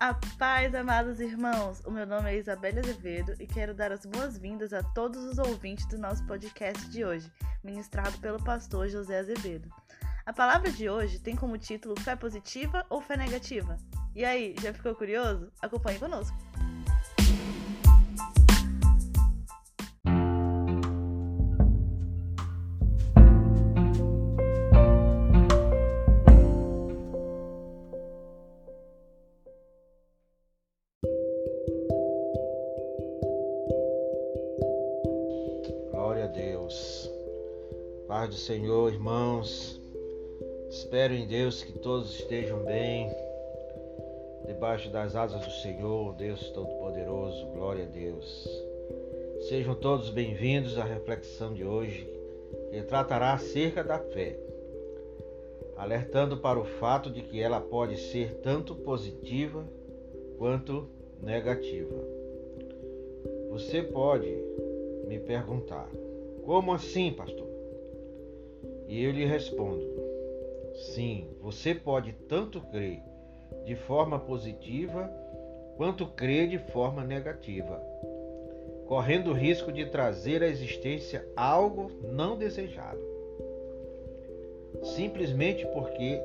A paz, amados irmãos! O meu nome é Isabela Azevedo e quero dar as boas-vindas a todos os ouvintes do nosso podcast de hoje, ministrado pelo pastor José Azevedo. A palavra de hoje tem como título Fé Positiva ou Fé Negativa? E aí, já ficou curioso? Acompanhe conosco! Paz do Senhor, irmãos. Espero em Deus que todos estejam bem, debaixo das asas do Senhor, Deus Todo-Poderoso. Glória a Deus. Sejam todos bem-vindos à reflexão de hoje, que tratará acerca da fé, alertando para o fato de que ela pode ser tanto positiva quanto negativa. Você pode me perguntar: como assim, pastor? E eu lhe respondo: sim, você pode tanto crer de forma positiva quanto crer de forma negativa, correndo o risco de trazer à existência algo não desejado, simplesmente porque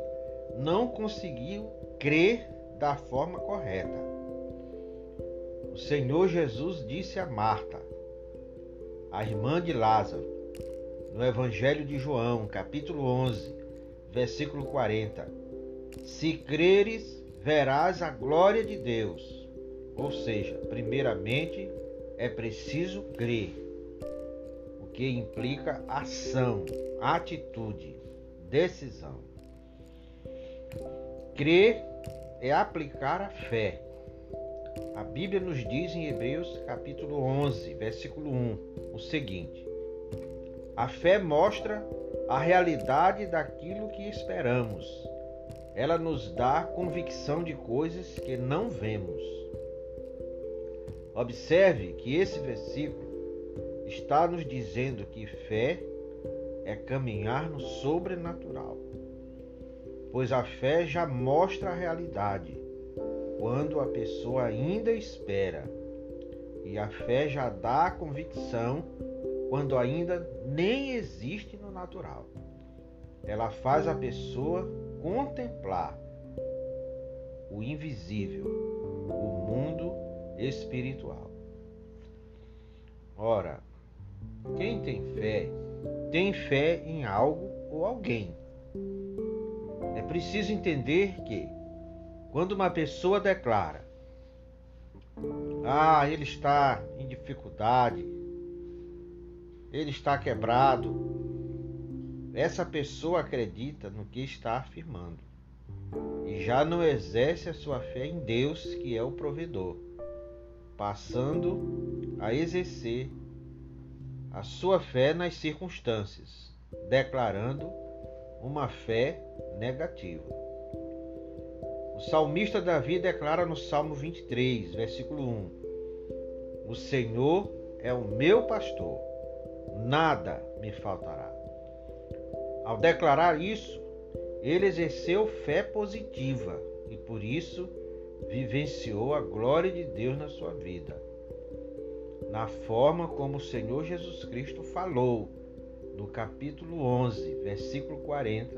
não conseguiu crer da forma correta. O Senhor Jesus disse a Marta, a irmã de Lázaro, no Evangelho de João, capítulo 11, versículo 40. Se creres, verás a glória de Deus. Ou seja, primeiramente é preciso crer, o que implica ação, atitude, decisão. Crer é aplicar a fé. A Bíblia nos diz em Hebreus capítulo 11, versículo 1, o seguinte: a fé mostra a realidade daquilo que esperamos. Ela nos dá convicção de coisas que não vemos. Observe que esse versículo está nos dizendo que fé é caminhar no sobrenatural, pois a fé já mostra a realidade quando a pessoa ainda espera, e a fé já dá a convicção quando ainda nem existe no natural. Ela faz a pessoa contemplar o invisível, o mundo espiritual. Ora, quem tem fé, tem fé em algo ou alguém. É preciso entender que, quando uma pessoa declara, ah, ele está em dificuldade, ele está quebrado. Essa pessoa acredita no que está afirmando e já não exerce a sua fé em Deus, que é o provedor, passando a exercer a sua fé nas circunstâncias, declarando uma fé negativa. O salmista Davi declara no Salmo 23, versículo 1: O Senhor é o meu pastor nada me faltará. Ao declarar isso, ele exerceu fé positiva e por isso vivenciou a glória de Deus na sua vida. Na forma como o Senhor Jesus Cristo falou no capítulo 11, versículo 40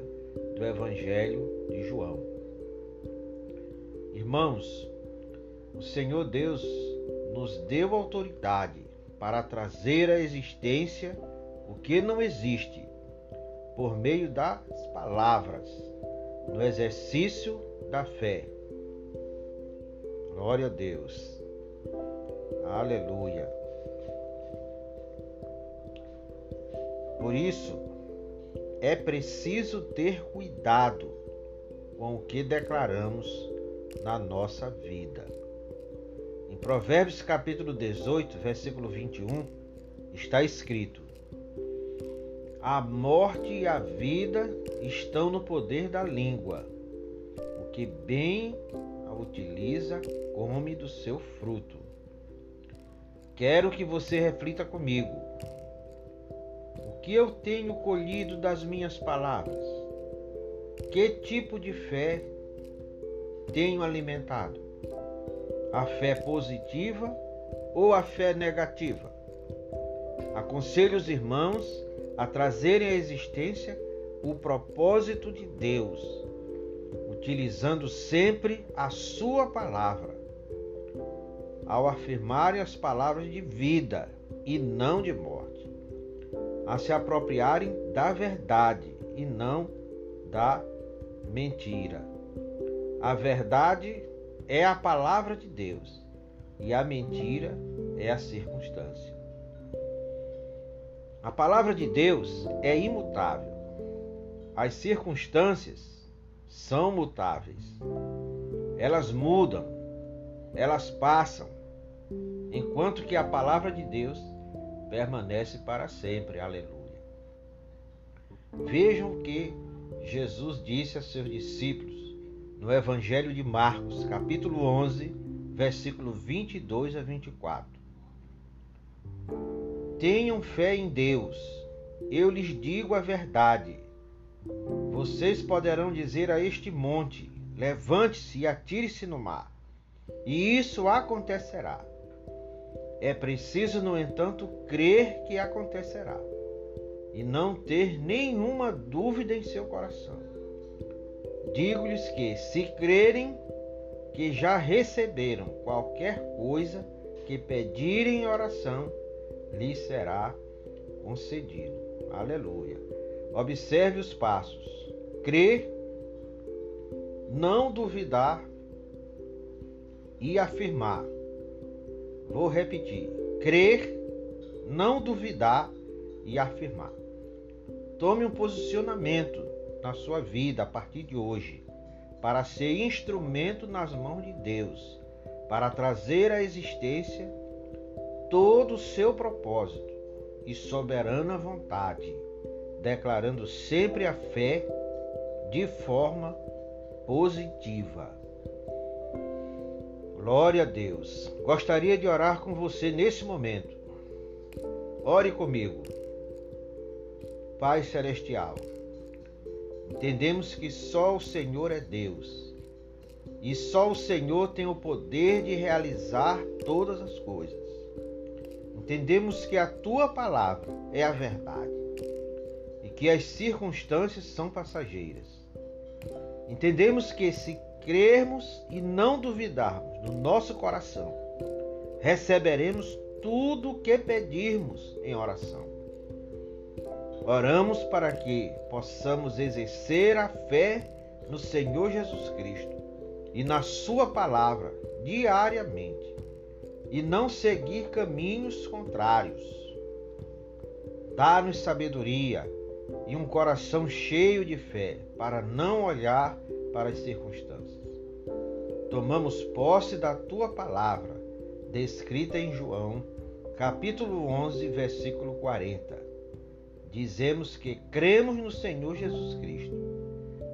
do Evangelho de João. Irmãos, o Senhor Deus nos deu autoridade para trazer à existência o que não existe, por meio das palavras, no exercício da fé. Glória a Deus. Aleluia. Por isso, é preciso ter cuidado com o que declaramos na nossa vida. Em Provérbios capítulo 18, versículo 21, está escrito: A morte e a vida estão no poder da língua. O que bem a utiliza, come do seu fruto. Quero que você reflita comigo. O que eu tenho colhido das minhas palavras? Que tipo de fé tenho alimentado? A fé positiva ou a fé negativa? Aconselho os irmãos a trazerem à existência o propósito de Deus, utilizando sempre a Sua palavra, ao afirmarem as palavras de vida e não de morte, a se apropriarem da verdade e não da mentira. A verdade é a palavra de Deus e a mentira é a circunstância. A palavra de Deus é imutável. As circunstâncias são mutáveis. Elas mudam, elas passam, enquanto que a palavra de Deus permanece para sempre. Aleluia. Vejam que Jesus disse a seus discípulos no Evangelho de Marcos, capítulo 11, versículo 22 a 24. Tenham fé em Deus. Eu lhes digo a verdade. Vocês poderão dizer a este monte: levante-se e atire-se no mar. E isso acontecerá. É preciso, no entanto, crer que acontecerá e não ter nenhuma dúvida em seu coração. Digo-lhes que, se crerem que já receberam qualquer coisa que pedirem em oração, lhes será concedido. Aleluia. Observe os passos. Crer, não duvidar e afirmar. Vou repetir: crer, não duvidar e afirmar. Tome um posicionamento na sua vida a partir de hoje para ser instrumento nas mãos de Deus, para trazer à existência todo o seu propósito e soberana vontade, declarando sempre a fé de forma positiva. Glória a Deus. Gostaria de orar com você nesse momento. Ore comigo. Pai Celestial, entendemos que só o Senhor é Deus e só o Senhor tem o poder de realizar todas as coisas. Entendemos que a tua palavra é a verdade e que as circunstâncias são passageiras. Entendemos que se crermos e não duvidarmos no nosso coração, receberemos tudo o que pedirmos em oração. Oramos para que possamos exercer a fé no Senhor Jesus Cristo e na Sua palavra diariamente e não seguir caminhos contrários. Dá-nos sabedoria e um coração cheio de fé para não olhar para as circunstâncias. Tomamos posse da tua palavra, descrita em João, capítulo 11, versículo 40 dizemos que cremos no Senhor Jesus Cristo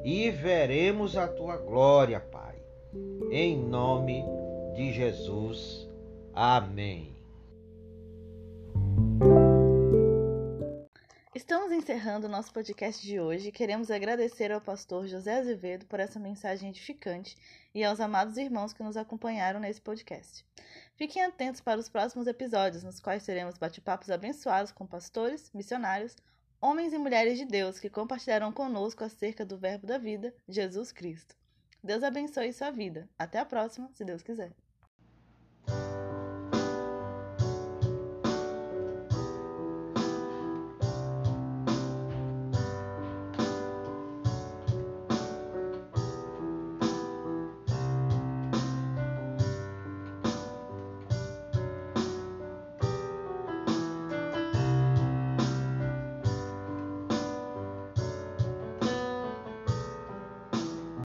e veremos a tua glória, Pai. Em nome de Jesus. Amém. Estamos encerrando o nosso podcast de hoje. Queremos agradecer ao pastor José Azevedo por essa mensagem edificante e aos amados irmãos que nos acompanharam nesse podcast. Fiquem atentos para os próximos episódios, nos quais teremos bate-papos abençoados com pastores, missionários, homens e mulheres de Deus que compartilharão conosco acerca do Verbo da vida, Jesus Cristo. Deus abençoe sua vida. Até a próxima, se Deus quiser.